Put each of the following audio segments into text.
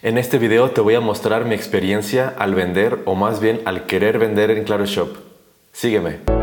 En este video te voy a mostrar mi experiencia al vender o más bien al querer vender en Claro Shop. Sígueme.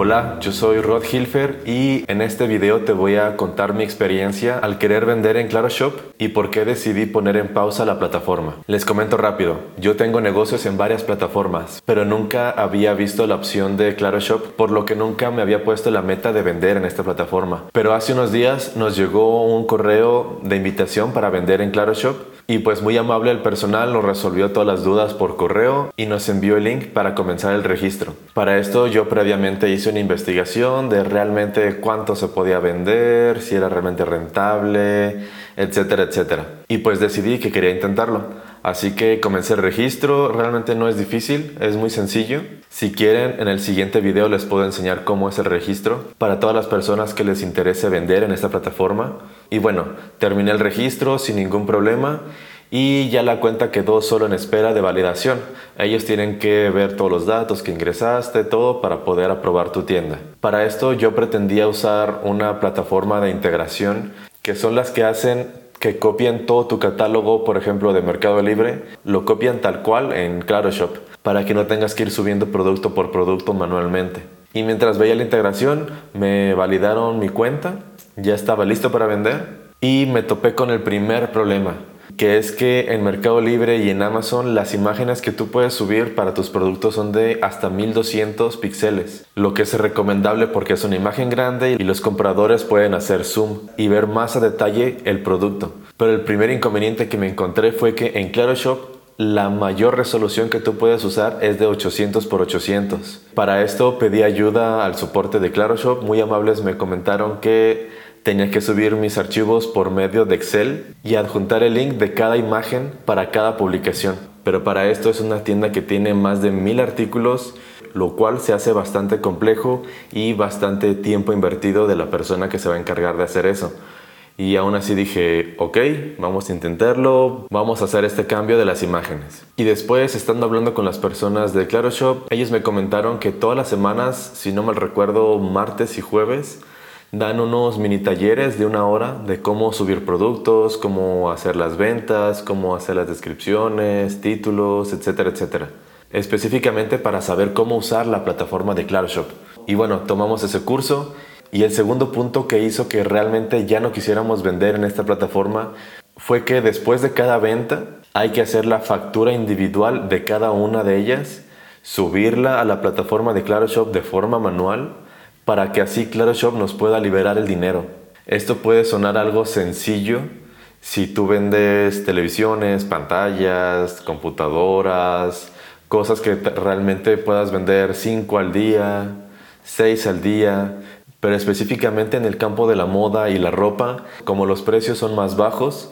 Hola, yo soy Rod Hilfer y en este video te voy a contar mi experiencia al querer vender en Claro Shop y por qué decidí poner en pausa la plataforma. Les comento rápido, yo tengo negocios en varias plataformas, pero nunca había visto la opción de Claro Shop, por lo que nunca me había puesto la meta de vender en esta plataforma. Pero hace unos días nos llegó un correo de invitación para vender en Claro Shop y pues muy amable el personal nos resolvió todas las dudas por correo y nos envió el link para comenzar el registro. Para esto yo previamente hice una investigación de realmente cuánto se podía vender, si era realmente rentable, etcétera, etcétera. Y pues decidí que quería intentarlo. Así que comencé el registro, realmente no es difícil, es muy sencillo. Si quieren, en el siguiente video les puedo enseñar cómo es el registro para todas las personas que les interese vender en esta plataforma. Y bueno, terminé el registro sin ningún problema y ya la cuenta quedó solo en espera de validación. Ellos tienen que ver todos los datos que ingresaste, todo para poder aprobar tu tienda. Para esto yo pretendía usar una plataforma de integración que son las que hacen que copien todo tu catálogo, por ejemplo, de Mercado Libre, lo copian tal cual en Claro Shop, para que no tengas que ir subiendo producto por producto manualmente. Y mientras veía la integración, me validaron mi cuenta, ya estaba listo para vender y me topé con el primer problema que es que en Mercado Libre y en Amazon las imágenes que tú puedes subir para tus productos son de hasta 1200 píxeles, lo que es recomendable porque es una imagen grande y los compradores pueden hacer zoom y ver más a detalle el producto. Pero el primer inconveniente que me encontré fue que en Claro Shop la mayor resolución que tú puedes usar es de 800 x 800. Para esto pedí ayuda al soporte de Claro Shop, muy amables me comentaron que Tenía que subir mis archivos por medio de Excel y adjuntar el link de cada imagen para cada publicación. Pero para esto es una tienda que tiene más de mil artículos, lo cual se hace bastante complejo y bastante tiempo invertido de la persona que se va a encargar de hacer eso. Y aún así dije, ok, vamos a intentarlo, vamos a hacer este cambio de las imágenes. Y después, estando hablando con las personas de Claro Shop, ellos me comentaron que todas las semanas, si no mal recuerdo, martes y jueves, dan unos mini talleres de una hora de cómo subir productos, cómo hacer las ventas, cómo hacer las descripciones, títulos, etcétera, etcétera. Específicamente para saber cómo usar la plataforma de ClaroShop. Y bueno, tomamos ese curso y el segundo punto que hizo que realmente ya no quisiéramos vender en esta plataforma fue que después de cada venta hay que hacer la factura individual de cada una de ellas, subirla a la plataforma de ClaroShop de forma manual para que así ClaroShop nos pueda liberar el dinero. Esto puede sonar algo sencillo si tú vendes televisiones, pantallas, computadoras, cosas que realmente puedas vender 5 al día, 6 al día, pero específicamente en el campo de la moda y la ropa, como los precios son más bajos,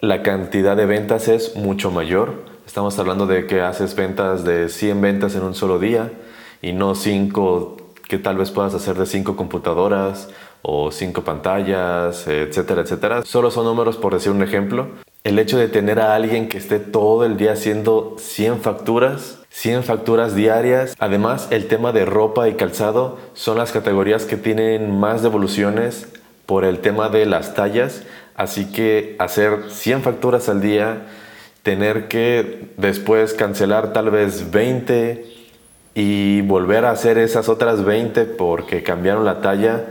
la cantidad de ventas es mucho mayor. Estamos hablando de que haces ventas de 100 ventas en un solo día y no 5 que tal vez puedas hacer de cinco computadoras o cinco pantallas, etcétera, etcétera. Solo son números por decir un ejemplo. El hecho de tener a alguien que esté todo el día haciendo 100 facturas, 100 facturas diarias. Además, el tema de ropa y calzado son las categorías que tienen más devoluciones por el tema de las tallas. Así que hacer 100 facturas al día, tener que después cancelar tal vez 20 y volver a hacer esas otras 20 porque cambiaron la talla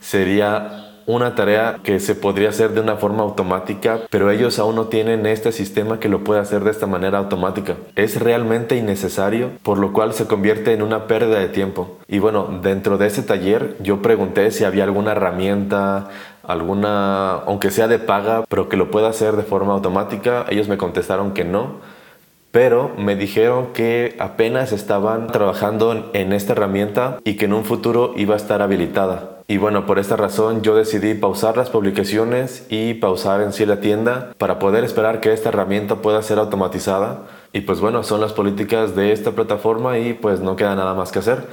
sería una tarea que se podría hacer de una forma automática, pero ellos aún no tienen este sistema que lo puede hacer de esta manera automática. Es realmente innecesario, por lo cual se convierte en una pérdida de tiempo. Y bueno, dentro de ese taller yo pregunté si había alguna herramienta, alguna, aunque sea de paga, pero que lo pueda hacer de forma automática. Ellos me contestaron que no pero me dijeron que apenas estaban trabajando en esta herramienta y que en un futuro iba a estar habilitada. Y bueno, por esta razón yo decidí pausar las publicaciones y pausar en sí la tienda para poder esperar que esta herramienta pueda ser automatizada. Y pues bueno, son las políticas de esta plataforma y pues no queda nada más que hacer.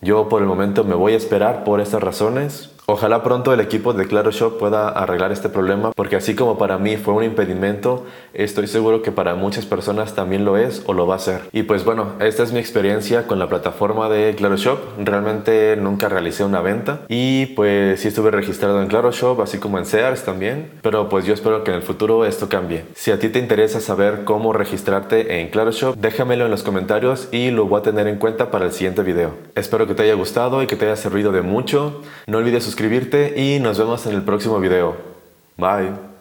Yo por el momento me voy a esperar por estas razones. Ojalá pronto el equipo de Claro Shop pueda arreglar este problema porque así como para mí fue un impedimento, estoy seguro que para muchas personas también lo es o lo va a ser. Y pues bueno, esta es mi experiencia con la plataforma de Claro Shop. Realmente nunca realicé una venta y pues sí estuve registrado en Claro Shop así como en Sears también, pero pues yo espero que en el futuro esto cambie. Si a ti te interesa saber cómo registrarte en Claro Shop, déjamelo en los comentarios y lo voy a tener en cuenta para el siguiente video. Espero que te haya gustado y que te haya servido de mucho. No olvides suscribirte y nos vemos en el próximo video. Bye.